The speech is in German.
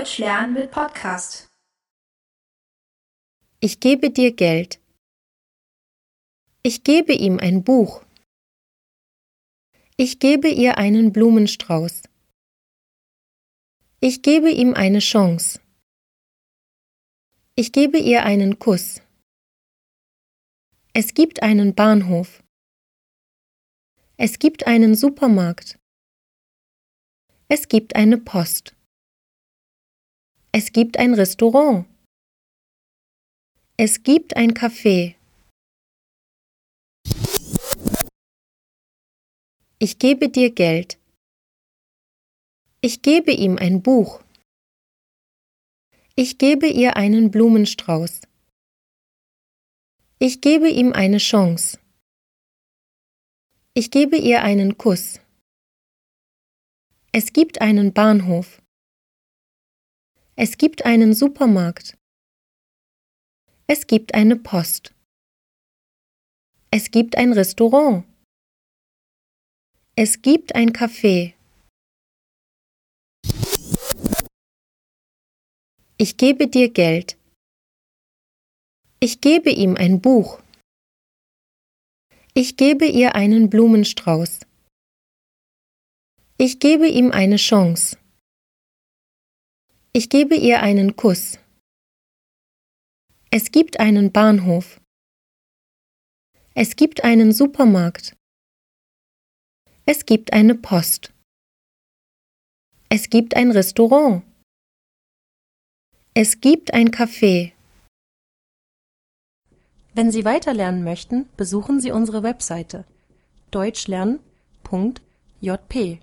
Deutsch lernen mit Podcast. Ich gebe dir Geld. Ich gebe ihm ein Buch. Ich gebe ihr einen Blumenstrauß. Ich gebe ihm eine Chance. Ich gebe ihr einen Kuss. Es gibt einen Bahnhof. Es gibt einen Supermarkt. Es gibt eine Post. Es gibt ein Restaurant. Es gibt ein Café. Ich gebe dir Geld. Ich gebe ihm ein Buch. Ich gebe ihr einen Blumenstrauß. Ich gebe ihm eine Chance. Ich gebe ihr einen Kuss. Es gibt einen Bahnhof. Es gibt einen Supermarkt. Es gibt eine Post. Es gibt ein Restaurant. Es gibt ein Café. Ich gebe dir Geld. Ich gebe ihm ein Buch. Ich gebe ihr einen Blumenstrauß. Ich gebe ihm eine Chance. Ich gebe ihr einen Kuss. Es gibt einen Bahnhof. Es gibt einen Supermarkt. Es gibt eine Post. Es gibt ein Restaurant. Es gibt ein Café. Wenn Sie weiterlernen möchten, besuchen Sie unsere Webseite deutschlernen.jp